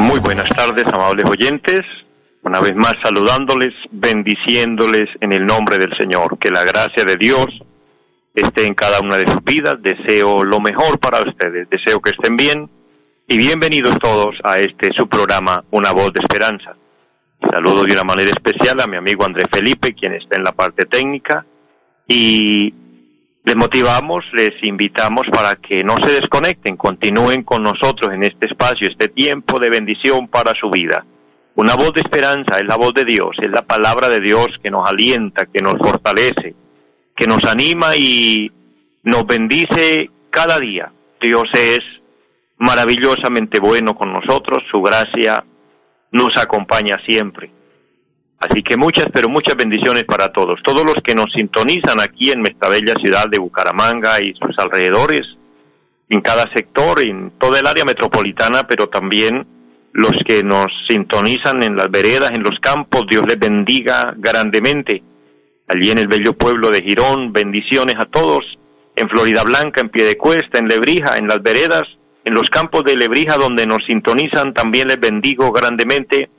Muy buenas tardes, amables oyentes. Una vez más saludándoles, bendiciéndoles en el nombre del Señor. Que la gracia de Dios esté en cada una de sus vidas. Deseo lo mejor para ustedes. Deseo que estén bien. Y bienvenidos todos a este su programa, Una voz de esperanza. Saludo de una manera especial a mi amigo André Felipe, quien está en la parte técnica. Y les motivamos, les invitamos para que no se desconecten, continúen con nosotros en este espacio, este tiempo de bendición para su vida. Una voz de esperanza es la voz de Dios, es la palabra de Dios que nos alienta, que nos fortalece, que nos anima y nos bendice cada día. Dios es maravillosamente bueno con nosotros, su gracia nos acompaña siempre. Así que muchas, pero muchas bendiciones para todos. Todos los que nos sintonizan aquí en esta bella ciudad de Bucaramanga y sus alrededores, en cada sector, en toda el área metropolitana, pero también los que nos sintonizan en las veredas, en los campos, Dios les bendiga grandemente. Allí en el bello pueblo de Girón, bendiciones a todos. En Florida Blanca, en Piedecuesta, en Lebrija, en las veredas, en los campos de Lebrija donde nos sintonizan, también les bendigo grandemente.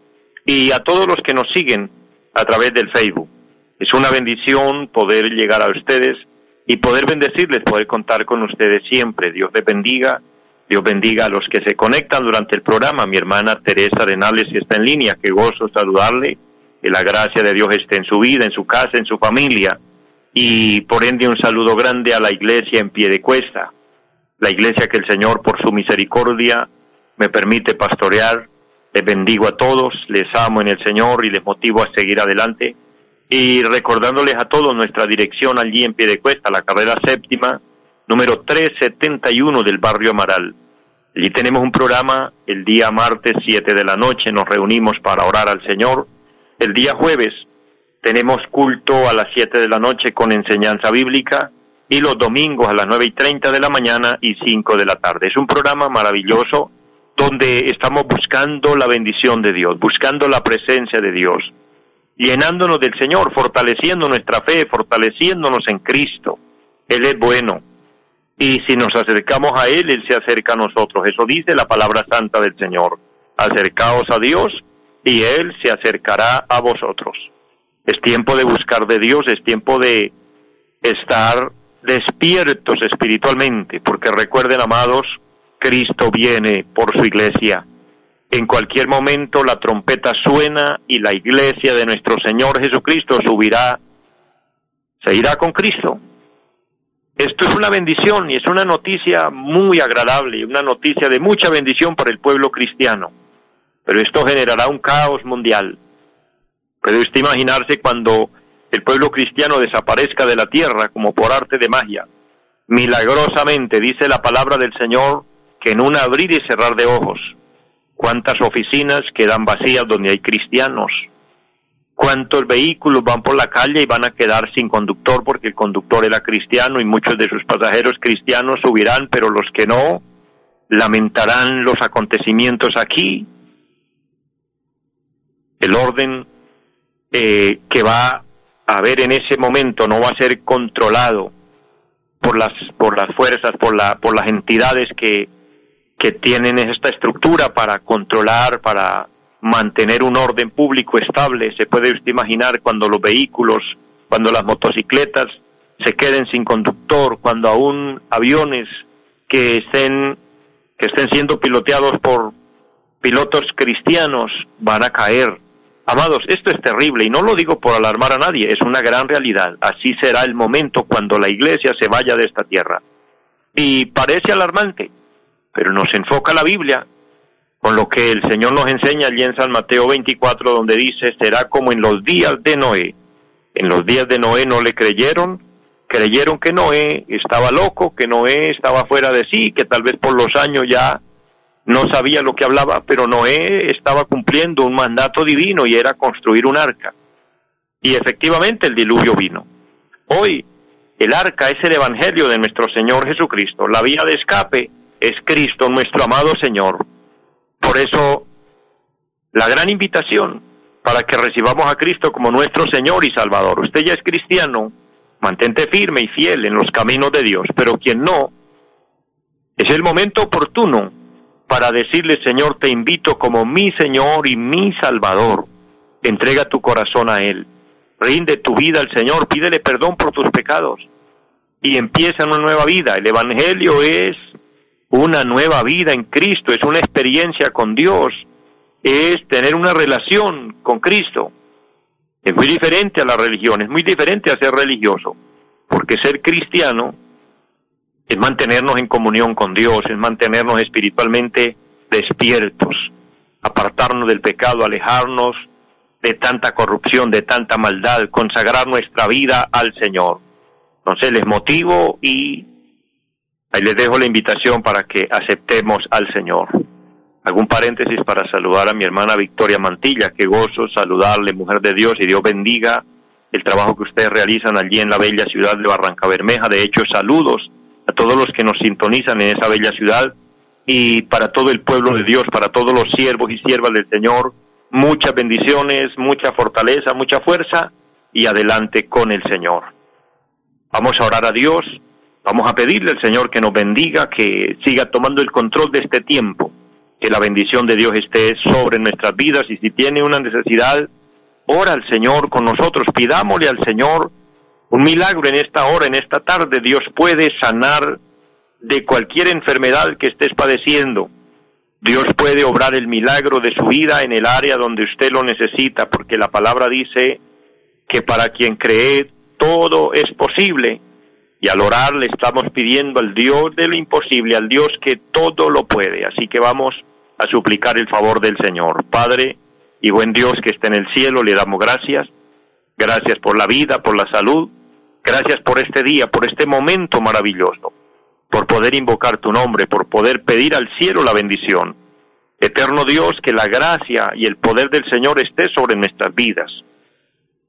Y a todos los que nos siguen a través del Facebook. Es una bendición poder llegar a ustedes y poder bendecirles, poder contar con ustedes siempre. Dios les bendiga Dios bendiga a los que se conectan durante el programa. Mi hermana Teresa Arenales está en línea, que gozo saludarle. Que la gracia de Dios esté en su vida, en su casa, en su familia. Y por ende un saludo grande a la iglesia en pie de cuesta. La iglesia que el Señor por su misericordia me permite pastorear. Les bendigo a todos, les amo en el Señor y les motivo a seguir adelante. Y recordándoles a todos nuestra dirección allí en pie de cuesta, la carrera séptima, número 371 del barrio Amaral. Allí tenemos un programa el día martes 7 de la noche, nos reunimos para orar al Señor. El día jueves tenemos culto a las 7 de la noche con enseñanza bíblica y los domingos a las 9 y 30 de la mañana y 5 de la tarde. Es un programa maravilloso donde estamos buscando la bendición de Dios, buscando la presencia de Dios, llenándonos del Señor, fortaleciendo nuestra fe, fortaleciéndonos en Cristo. Él es bueno, y si nos acercamos a Él, Él se acerca a nosotros. Eso dice la palabra santa del Señor. Acercaos a Dios y Él se acercará a vosotros. Es tiempo de buscar de Dios, es tiempo de estar despiertos espiritualmente, porque recuerden, amados, Cristo viene por su iglesia. En cualquier momento la trompeta suena y la iglesia de nuestro Señor Jesucristo subirá, se irá con Cristo esto es una bendición y es una noticia muy agradable, una noticia de mucha bendición para el pueblo cristiano. Pero esto generará un caos mundial. Puede usted imaginarse cuando el pueblo cristiano desaparezca de la tierra como por arte de magia. Milagrosamente dice la palabra del Señor que en un abrir y cerrar de ojos, cuántas oficinas quedan vacías donde hay cristianos, cuántos vehículos van por la calle y van a quedar sin conductor porque el conductor era cristiano y muchos de sus pasajeros cristianos subirán, pero los que no lamentarán los acontecimientos aquí. El orden eh, que va a haber en ese momento no va a ser controlado por las por las fuerzas, por la por las entidades que que tienen esta estructura para controlar, para mantener un orden público estable. Se puede usted imaginar cuando los vehículos, cuando las motocicletas se queden sin conductor, cuando aún aviones que estén, que estén siendo piloteados por pilotos cristianos van a caer. Amados, esto es terrible y no lo digo por alarmar a nadie, es una gran realidad. Así será el momento cuando la iglesia se vaya de esta tierra. Y parece alarmante, pero nos enfoca la Biblia con lo que el Señor nos enseña allí en San Mateo 24, donde dice, será como en los días de Noé. En los días de Noé no le creyeron, creyeron que Noé estaba loco, que Noé estaba fuera de sí, que tal vez por los años ya no sabía lo que hablaba, pero Noé estaba cumpliendo un mandato divino y era construir un arca. Y efectivamente el diluvio vino. Hoy el arca es el Evangelio de nuestro Señor Jesucristo. La vía de escape es Cristo, nuestro amado Señor. Por eso, la gran invitación para que recibamos a Cristo como nuestro Señor y Salvador. Usted ya es cristiano, mantente firme y fiel en los caminos de Dios, pero quien no, es el momento oportuno para decirle, Señor, te invito como mi Señor y mi Salvador. Entrega tu corazón a Él. Rinde tu vida al Señor, pídele perdón por tus pecados y empieza una nueva vida. El Evangelio es una nueva vida en Cristo, es una experiencia con Dios, es tener una relación con Cristo. Es muy diferente a la religión, es muy diferente a ser religioso, porque ser cristiano es mantenernos en comunión con Dios, es mantenernos espiritualmente despiertos, apartarnos del pecado, alejarnos de tanta corrupción, de tanta maldad, consagrar nuestra vida al Señor. Entonces les motivo y ahí les dejo la invitación para que aceptemos al Señor. Algún paréntesis para saludar a mi hermana Victoria Mantilla, qué gozo saludarle, mujer de Dios, y Dios bendiga el trabajo que ustedes realizan allí en la bella ciudad de Barranca Bermeja. De hecho, saludos a todos los que nos sintonizan en esa bella ciudad y para todo el pueblo de Dios, para todos los siervos y siervas del Señor, muchas bendiciones, mucha fortaleza, mucha fuerza y adelante con el Señor. Vamos a orar a Dios, vamos a pedirle al Señor que nos bendiga, que siga tomando el control de este tiempo, que la bendición de Dios esté sobre nuestras vidas y si tiene una necesidad, ora al Señor con nosotros, pidámosle al Señor un milagro en esta hora, en esta tarde. Dios puede sanar de cualquier enfermedad que estés padeciendo. Dios puede obrar el milagro de su vida en el área donde usted lo necesita, porque la palabra dice que para quien cree todo es posible. Y al orar le estamos pidiendo al Dios de lo imposible, al Dios que todo lo puede. Así que vamos a suplicar el favor del Señor. Padre y buen Dios que está en el cielo, le damos gracias. Gracias por la vida, por la salud. Gracias por este día, por este momento maravilloso. Por poder invocar tu nombre, por poder pedir al cielo la bendición. Eterno Dios, que la gracia y el poder del Señor esté sobre nuestras vidas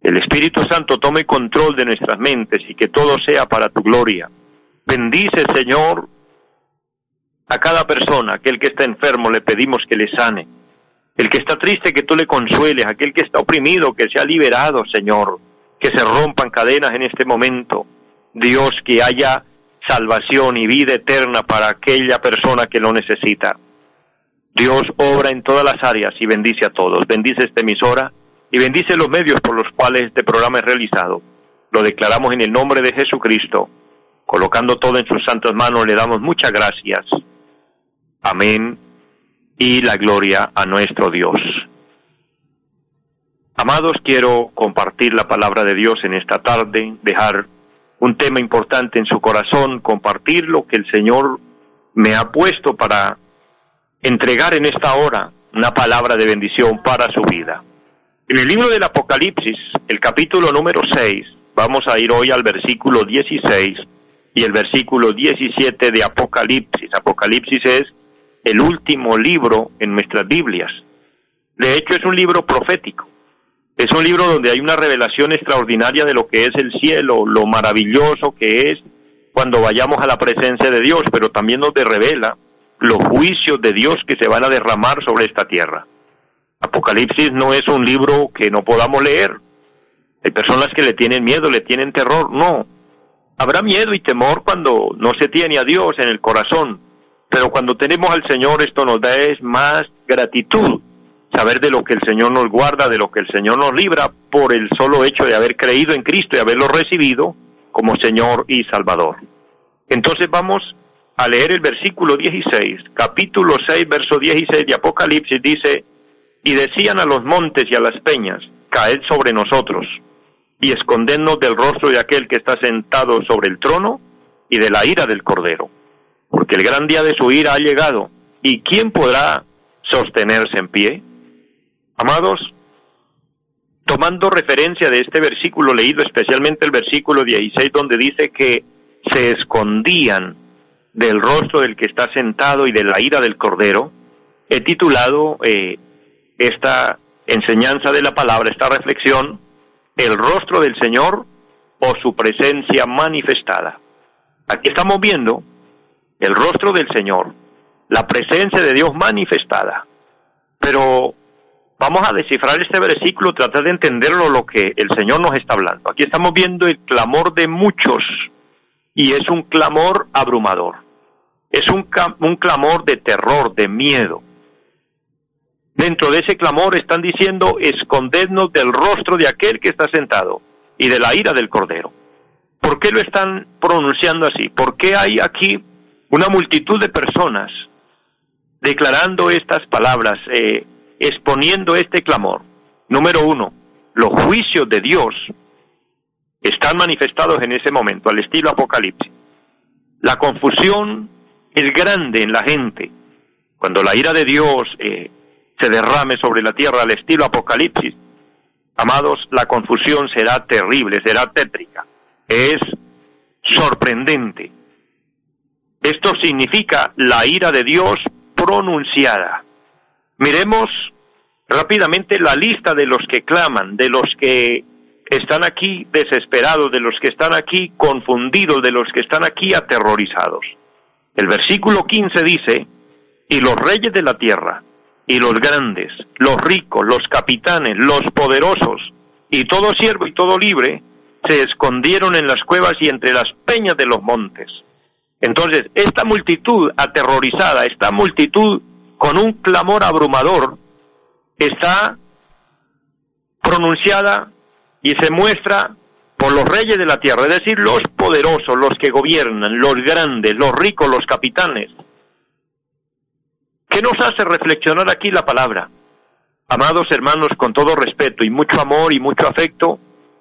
el Espíritu Santo tome control de nuestras mentes y que todo sea para tu gloria. Bendice, Señor, a cada persona, aquel que está enfermo, le pedimos que le sane. El que está triste, que tú le consueles. Aquel que está oprimido, que sea liberado, Señor. Que se rompan cadenas en este momento. Dios, que haya salvación y vida eterna para aquella persona que lo necesita. Dios obra en todas las áreas y bendice a todos. Bendice esta emisora y bendice los medios por los cuales este programa es realizado. Lo declaramos en el nombre de Jesucristo. Colocando todo en sus santas manos, le damos muchas gracias. Amén. Y la gloria a nuestro Dios. Amados, quiero compartir la palabra de Dios en esta tarde, dejar un tema importante en su corazón, compartir lo que el Señor me ha puesto para entregar en esta hora una palabra de bendición para su vida. En el libro del Apocalipsis, el capítulo número 6, vamos a ir hoy al versículo 16 y el versículo 17 de Apocalipsis. Apocalipsis es el último libro en nuestras Biblias. De hecho, es un libro profético. Es un libro donde hay una revelación extraordinaria de lo que es el cielo, lo maravilloso que es cuando vayamos a la presencia de Dios, pero también nos revela los juicios de Dios que se van a derramar sobre esta tierra. Apocalipsis no es un libro que no podamos leer. Hay personas que le tienen miedo, le tienen terror. No. Habrá miedo y temor cuando no se tiene a Dios en el corazón. Pero cuando tenemos al Señor esto nos da es más gratitud. Saber de lo que el Señor nos guarda, de lo que el Señor nos libra por el solo hecho de haber creído en Cristo y haberlo recibido como Señor y Salvador. Entonces vamos a leer el versículo 16, capítulo 6, verso 16 de Apocalipsis, dice, y decían a los montes y a las peñas, caed sobre nosotros, y escondednos del rostro de aquel que está sentado sobre el trono y de la ira del Cordero, porque el gran día de su ira ha llegado, y ¿quién podrá sostenerse en pie? Amados, tomando referencia de este versículo leído, especialmente el versículo 16, donde dice que se escondían del rostro del que está sentado y de la ira del Cordero, he titulado eh, esta enseñanza de la palabra, esta reflexión, el rostro del Señor o su presencia manifestada. Aquí estamos viendo el rostro del Señor, la presencia de Dios manifestada. Pero vamos a descifrar este versículo, tratar de entenderlo lo que el Señor nos está hablando. Aquí estamos viendo el clamor de muchos y es un clamor abrumador. Es un, un clamor de terror, de miedo. Dentro de ese clamor están diciendo, escondednos del rostro de aquel que está sentado y de la ira del Cordero. ¿Por qué lo están pronunciando así? ¿Por qué hay aquí una multitud de personas declarando estas palabras, eh, exponiendo este clamor? Número uno, los juicios de Dios están manifestados en ese momento, al estilo Apocalipsis. La confusión es grande en la gente. Cuando la ira de Dios eh, se derrame sobre la tierra al estilo Apocalipsis, amados, la confusión será terrible, será tétrica. Es sorprendente. Esto significa la ira de Dios pronunciada. Miremos rápidamente la lista de los que claman, de los que están aquí desesperados, de los que están aquí confundidos, de los que están aquí aterrorizados. El versículo 15 dice, y los reyes de la tierra, y los grandes, los ricos, los capitanes, los poderosos, y todo siervo y todo libre, se escondieron en las cuevas y entre las peñas de los montes. Entonces, esta multitud aterrorizada, esta multitud con un clamor abrumador, está pronunciada y se muestra por los reyes de la tierra, es decir, los poderosos, los que gobiernan, los grandes, los ricos, los capitanes, ¿Qué nos hace reflexionar aquí la palabra? Amados hermanos, con todo respeto y mucho amor y mucho afecto,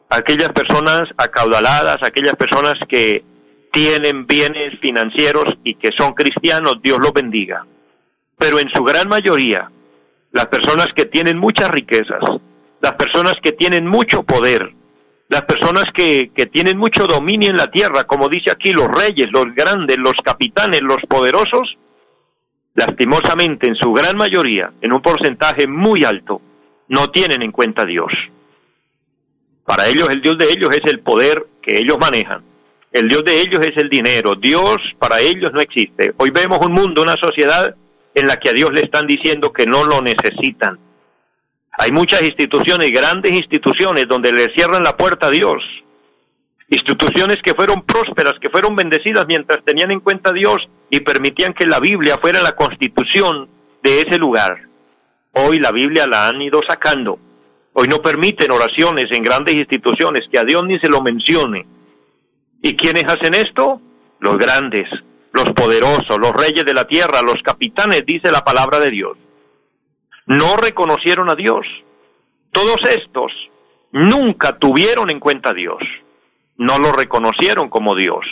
aquellas personas acaudaladas, aquellas personas que tienen bienes financieros y que son cristianos, Dios los bendiga. Pero en su gran mayoría, las personas que tienen muchas riquezas, las personas que tienen mucho poder, las personas que, que tienen mucho dominio en la tierra, como dice aquí, los reyes, los grandes, los capitanes, los poderosos, lastimosamente en su gran mayoría, en un porcentaje muy alto, no tienen en cuenta a Dios. Para ellos el Dios de ellos es el poder que ellos manejan. El Dios de ellos es el dinero. Dios para ellos no existe. Hoy vemos un mundo, una sociedad en la que a Dios le están diciendo que no lo necesitan. Hay muchas instituciones, grandes instituciones, donde le cierran la puerta a Dios. Instituciones que fueron prósperas, que fueron bendecidas mientras tenían en cuenta a Dios y permitían que la Biblia fuera la constitución de ese lugar. Hoy la Biblia la han ido sacando. Hoy no permiten oraciones en grandes instituciones, que a Dios ni se lo mencione. ¿Y quiénes hacen esto? Los grandes, los poderosos, los reyes de la tierra, los capitanes, dice la palabra de Dios. No reconocieron a Dios. Todos estos nunca tuvieron en cuenta a Dios. No lo reconocieron como Dios.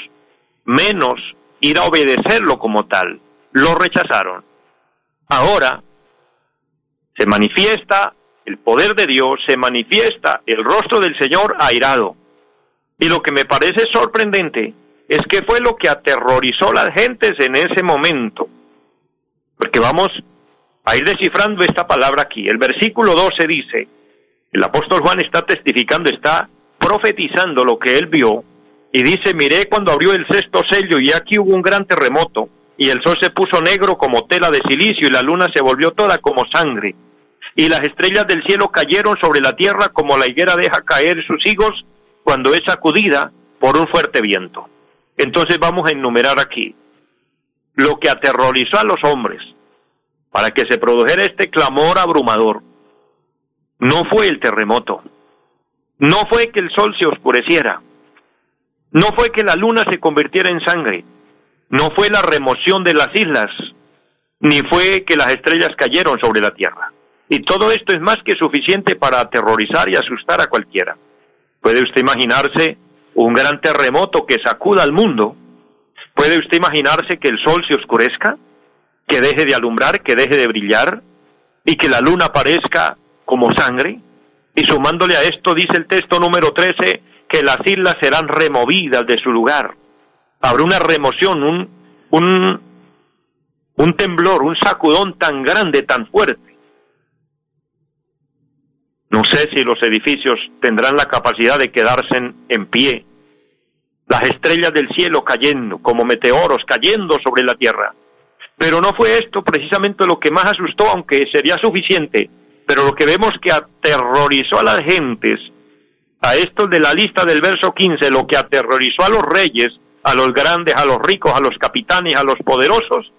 Menos ir a obedecerlo como tal. Lo rechazaron. Ahora se manifiesta el poder de Dios, se manifiesta el rostro del Señor airado. Y lo que me parece sorprendente es que fue lo que aterrorizó a las gentes en ese momento. Porque vamos a ir descifrando esta palabra aquí. El versículo 12 dice, el apóstol Juan está testificando, está profetizando lo que él vio y dice, miré cuando abrió el sexto sello y aquí hubo un gran terremoto y el sol se puso negro como tela de silicio y la luna se volvió toda como sangre y las estrellas del cielo cayeron sobre la tierra como la higuera deja caer sus higos cuando es sacudida por un fuerte viento. Entonces vamos a enumerar aquí lo que aterrorizó a los hombres para que se produjera este clamor abrumador. No fue el terremoto, no fue que el sol se oscureciera, no fue que la luna se convirtiera en sangre, no fue la remoción de las islas, ni fue que las estrellas cayeron sobre la tierra. Y todo esto es más que suficiente para aterrorizar y asustar a cualquiera. ¿Puede usted imaginarse un gran terremoto que sacuda al mundo? ¿Puede usted imaginarse que el sol se oscurezca? ¿Que deje de alumbrar, que deje de brillar? ¿Y que la luna aparezca como sangre? Y sumándole a esto, dice el texto número 13, que las islas serán removidas de su lugar. Habrá una remoción, un, un, temblor, un sacudón tan grande, tan fuerte. No sé si los edificios tendrán la capacidad de quedarse en, pie. Las estrellas del cielo cayendo, como meteoros cayendo sobre la tierra. Pero no fue esto precisamente lo que más asustó, aunque sería suficiente. Pero lo que vemos que aterrorizó a las gentes, a estos de la lista del verso 15, lo que aterrorizó a los reyes, a los grandes, a los ricos, a los capitanes, a los poderosos,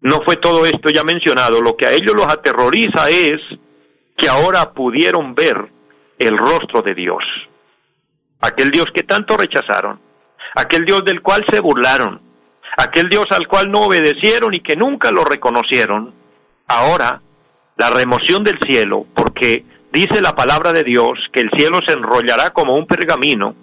no fue todo esto ya mencionado. Lo que a ellos los aterroriza es que ahora pudieron ver el rostro de Dios. Aquel Dios que tanto rechazaron, aquel Dios del cual se burlaron, aquel Dios al cual no obedecieron y que nunca lo reconocieron. Ahora, la remoción del cielo, porque dice la palabra de Dios que el cielo se enrollará como un pergamino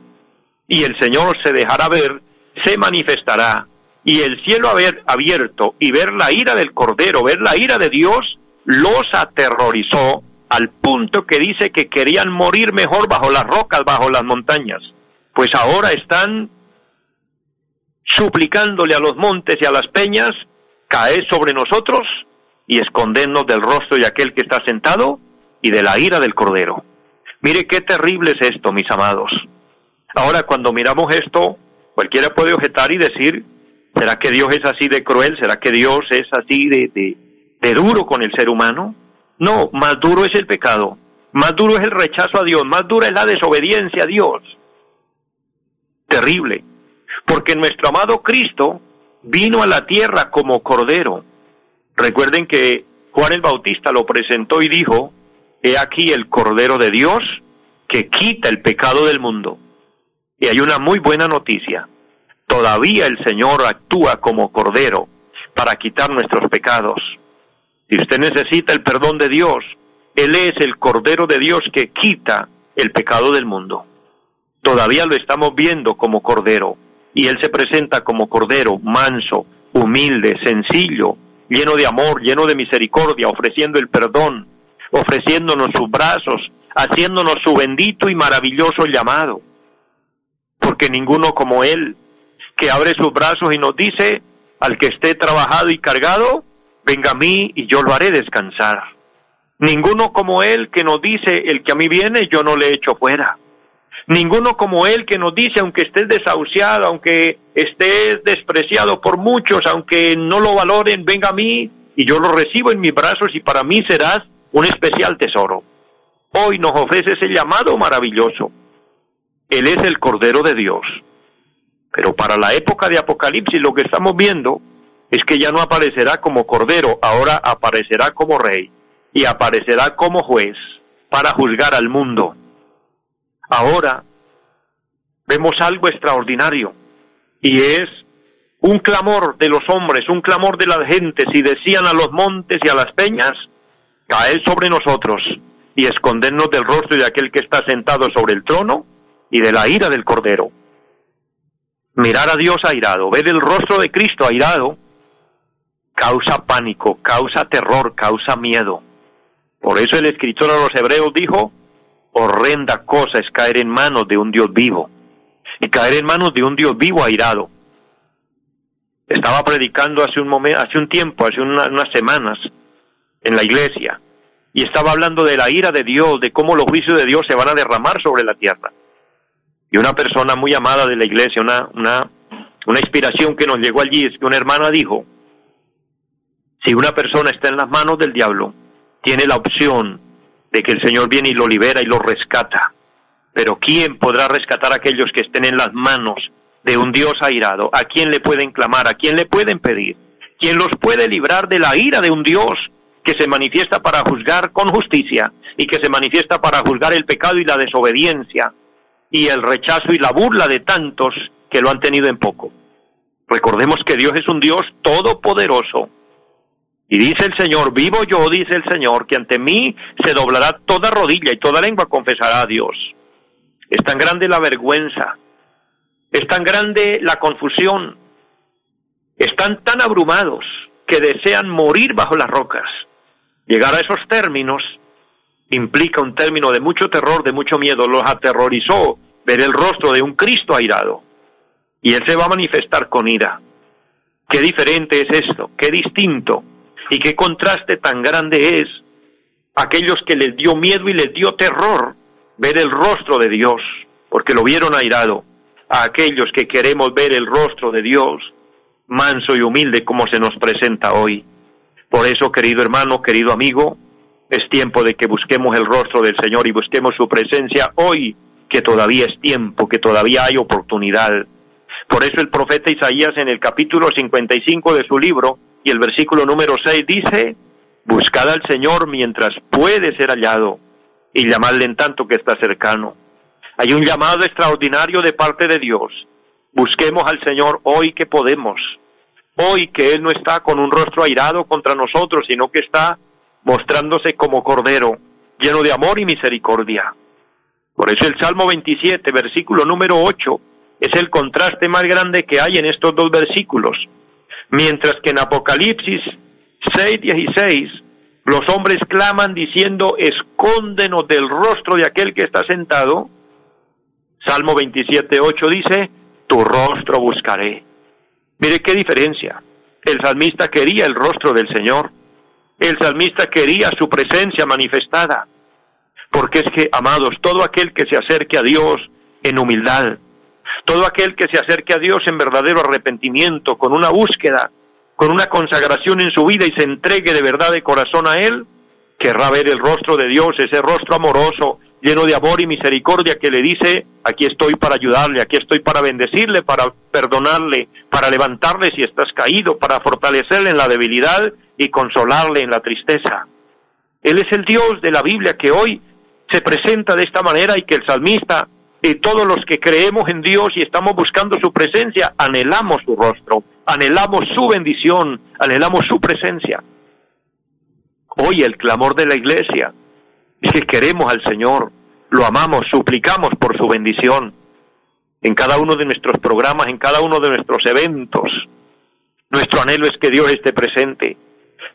y el Señor se dejará ver, se manifestará y el cielo abierto y ver la ira del Cordero, ver la ira de Dios, los aterrorizó al punto que dice que querían morir mejor bajo las rocas, bajo las montañas. Pues ahora están suplicándole a los montes y a las peñas, caed sobre nosotros y escondernos del rostro de aquel que está sentado y de la ira del Cordero. Mire qué terrible es esto, mis amados. Ahora, cuando miramos esto, cualquiera puede objetar y decir, ¿será que Dios es así de cruel? ¿Será que Dios es así de, de, duro con el ser humano? No, más duro es el pecado, más duro es el rechazo a Dios, más dura es la desobediencia a Dios. Terrible, porque nuestro amado Cristo vino a la tierra como cordero. Recuerden que Juan el Bautista lo presentó y dijo, he aquí el cordero de Dios que quita el pecado del mundo. Y hay una muy buena noticia. Todavía el Señor actúa como cordero para quitar nuestros pecados. Si usted necesita el perdón de Dios, Él es el Cordero de Dios que quita el pecado del mundo. Todavía lo estamos viendo como Cordero, y Él se presenta como Cordero, manso, humilde, sencillo, lleno de amor, lleno de misericordia, ofreciendo el perdón, ofreciéndonos sus brazos, haciéndonos su bendito y maravilloso llamado. Porque ninguno como Él, que abre sus brazos y nos dice, al que esté trabajado y cargado, venga a mí y yo lo haré descansar. Ninguno como Él que nos dice, el que a mí viene, yo no le echo fuera. Ninguno como Él que nos dice, aunque estés desahuciado, aunque estés despreciado por muchos, aunque no lo valoren, venga a mí y yo lo recibo en mis brazos y para mí serás un especial tesoro. Hoy nos ofrece ese llamado maravilloso. Él es el Cordero de Dios. Pero para la época de Apocalipsis lo que estamos viendo es que ya no aparecerá como cordero, ahora aparecerá como rey y aparecerá como juez para juzgar al mundo. Ahora vemos algo extraordinario y es un clamor de los hombres, un clamor de las gentes y decían a los montes y a las peñas, caed sobre nosotros y escondernos del rostro de aquel que está sentado sobre el trono y de la ira del cordero. Mirar a Dios airado, ver el rostro de Cristo airado, causa pánico, causa terror, causa miedo. Por eso el escritor a los hebreos dijo, horrenda cosa es caer en manos de un Dios vivo, y caer en manos de un Dios vivo airado. Estaba predicando hace un momento, hace un tiempo, hace unas semanas, en la iglesia, y estaba hablando de la ira de Dios, de cómo los juicios de Dios se van a derramar sobre la tierra. Y una persona muy amada de la iglesia, una, una, una inspiración que nos llegó allí, es que una hermana dijo, si una persona está en las manos del diablo, tiene la opción de que el Señor viene y lo libera y lo rescata. Pero ¿quién podrá rescatar a aquellos que estén en las manos de un Dios airado? ¿A quién le pueden clamar? ¿A quién le pueden pedir? ¿Quién los puede librar de la ira de un Dios que se manifiesta para juzgar con justicia y que se manifiesta para juzgar el pecado y la desobediencia y el rechazo y la burla de tantos que lo han tenido en poco? Recordemos que Dios es un Dios todopoderoso, y dice el Señor, vivo yo, dice el Señor, que ante mí se doblará toda rodilla y toda lengua confesará a Dios. Es tan grande la vergüenza, es tan grande la confusión, están tan abrumados que desean morir bajo las rocas. Llegar a esos términos implica un término de mucho terror, de mucho miedo. Los aterrorizó ver el rostro de un Cristo airado. Y Él se va a manifestar con ira. Qué diferente es esto, qué distinto y qué contraste tan grande es aquellos que les dio miedo y les dio terror ver el rostro de Dios, porque lo vieron airado, a aquellos que queremos ver el rostro de Dios, manso y humilde como se nos presenta hoy. Por eso, querido hermano, querido amigo, es tiempo de que busquemos el rostro del Señor y busquemos su presencia hoy, que todavía es tiempo, que todavía hay oportunidad. Por eso el profeta Isaías en el capítulo 55 de su libro y el versículo número 6 dice, Buscad al Señor mientras puede ser hallado y llamadle en tanto que está cercano. Hay un llamado extraordinario de parte de Dios. Busquemos al Señor hoy que podemos. Hoy que Él no está con un rostro airado contra nosotros, sino que está mostrándose como cordero, lleno de amor y misericordia. Por eso el Salmo 27, versículo número 8, es el contraste más grande que hay en estos dos versículos. Mientras que en Apocalipsis 6:16 los hombres claman diciendo, escóndenos del rostro de aquel que está sentado. Salmo 27:8 dice, tu rostro buscaré. Mire qué diferencia. El salmista quería el rostro del Señor. El salmista quería su presencia manifestada. Porque es que, amados, todo aquel que se acerque a Dios en humildad, todo aquel que se acerque a Dios en verdadero arrepentimiento, con una búsqueda, con una consagración en su vida y se entregue de verdad de corazón a Él, querrá ver el rostro de Dios, ese rostro amoroso, lleno de amor y misericordia que le dice, aquí estoy para ayudarle, aquí estoy para bendecirle, para perdonarle, para levantarle si estás caído, para fortalecerle en la debilidad y consolarle en la tristeza. Él es el Dios de la Biblia que hoy se presenta de esta manera y que el salmista y todos los que creemos en Dios y estamos buscando su presencia, anhelamos su rostro, anhelamos su bendición, anhelamos su presencia. Hoy el clamor de la iglesia es que queremos al Señor, lo amamos, suplicamos por su bendición en cada uno de nuestros programas, en cada uno de nuestros eventos. Nuestro anhelo es que Dios esté presente.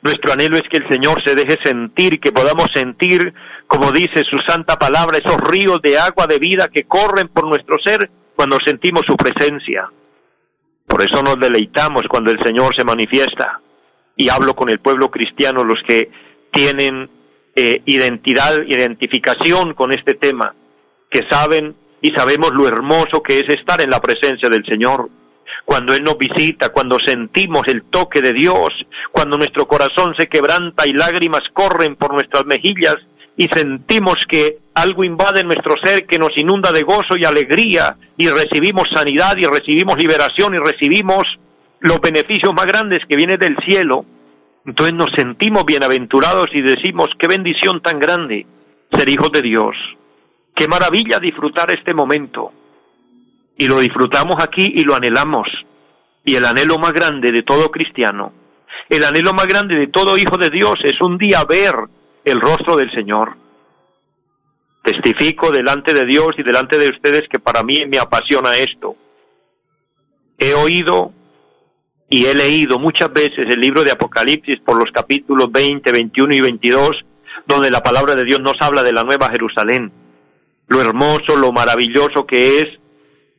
Nuestro anhelo es que el Señor se deje sentir, que podamos sentir como dice su santa palabra, esos ríos de agua de vida que corren por nuestro ser cuando sentimos su presencia. Por eso nos deleitamos cuando el Señor se manifiesta. Y hablo con el pueblo cristiano, los que tienen eh, identidad, identificación con este tema, que saben y sabemos lo hermoso que es estar en la presencia del Señor. Cuando Él nos visita, cuando sentimos el toque de Dios, cuando nuestro corazón se quebranta y lágrimas corren por nuestras mejillas y sentimos que algo invade nuestro ser que nos inunda de gozo y alegría y recibimos sanidad y recibimos liberación y recibimos los beneficios más grandes que vienen del cielo, entonces nos sentimos bienaventurados y decimos qué bendición tan grande ser hijos de Dios. Qué maravilla disfrutar este momento. Y lo disfrutamos aquí y lo anhelamos. Y el anhelo más grande de todo cristiano, el anhelo más grande de todo hijo de Dios es un día ver el rostro del Señor. Testifico delante de Dios y delante de ustedes que para mí me apasiona esto. He oído y he leído muchas veces el libro de Apocalipsis por los capítulos 20, 21 y 22, donde la palabra de Dios nos habla de la nueva Jerusalén. Lo hermoso, lo maravilloso que es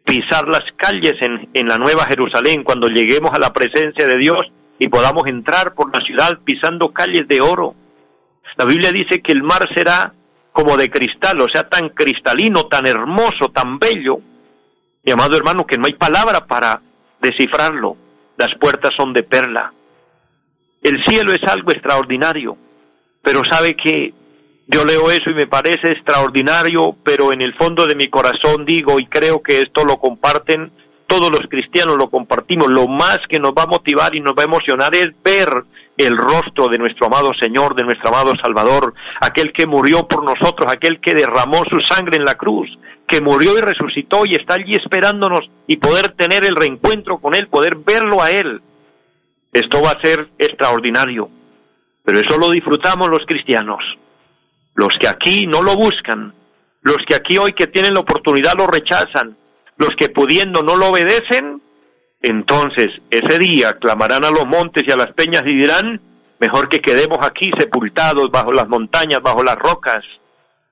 pisar las calles en, en la nueva Jerusalén cuando lleguemos a la presencia de Dios y podamos entrar por la ciudad pisando calles de oro, la Biblia dice que el mar será como de cristal, o sea, tan cristalino, tan hermoso, tan bello, mi amado hermano, que no hay palabra para descifrarlo. Las puertas son de perla. El cielo es algo extraordinario, pero sabe que yo leo eso y me parece extraordinario, pero en el fondo de mi corazón digo y creo que esto lo comparten todos los cristianos, lo compartimos. Lo más que nos va a motivar y nos va a emocionar es ver el rostro de nuestro amado Señor, de nuestro amado Salvador, aquel que murió por nosotros, aquel que derramó su sangre en la cruz, que murió y resucitó y está allí esperándonos y poder tener el reencuentro con Él, poder verlo a Él. Esto va a ser extraordinario, pero eso lo disfrutamos los cristianos. Los que aquí no lo buscan, los que aquí hoy que tienen la oportunidad lo rechazan, los que pudiendo no lo obedecen, entonces, ese día clamarán a los montes y a las peñas y dirán, mejor que quedemos aquí sepultados bajo las montañas, bajo las rocas,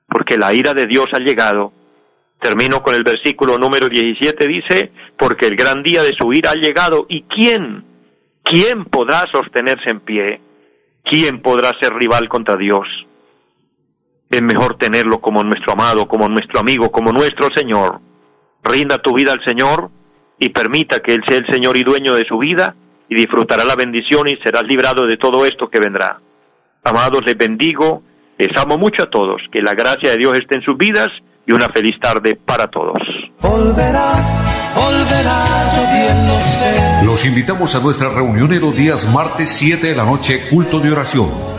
porque la ira de Dios ha llegado. Termino con el versículo número 17, dice, porque el gran día de su ira ha llegado, ¿y quién ¿quién podrá sostenerse en pie? ¿Quién podrá ser rival contra Dios? Es mejor tenerlo como nuestro amado, como nuestro amigo, como nuestro Señor. Rinda tu vida al Señor y permita que Él sea el Señor y dueño de su vida y disfrutará la bendición y serás librado de todo esto que vendrá. Amados, les bendigo, les amo mucho a todos, que la gracia de Dios esté en sus vidas y una feliz tarde para todos. Los invitamos a nuestra reunión en los días martes 7 de la noche, culto de oración.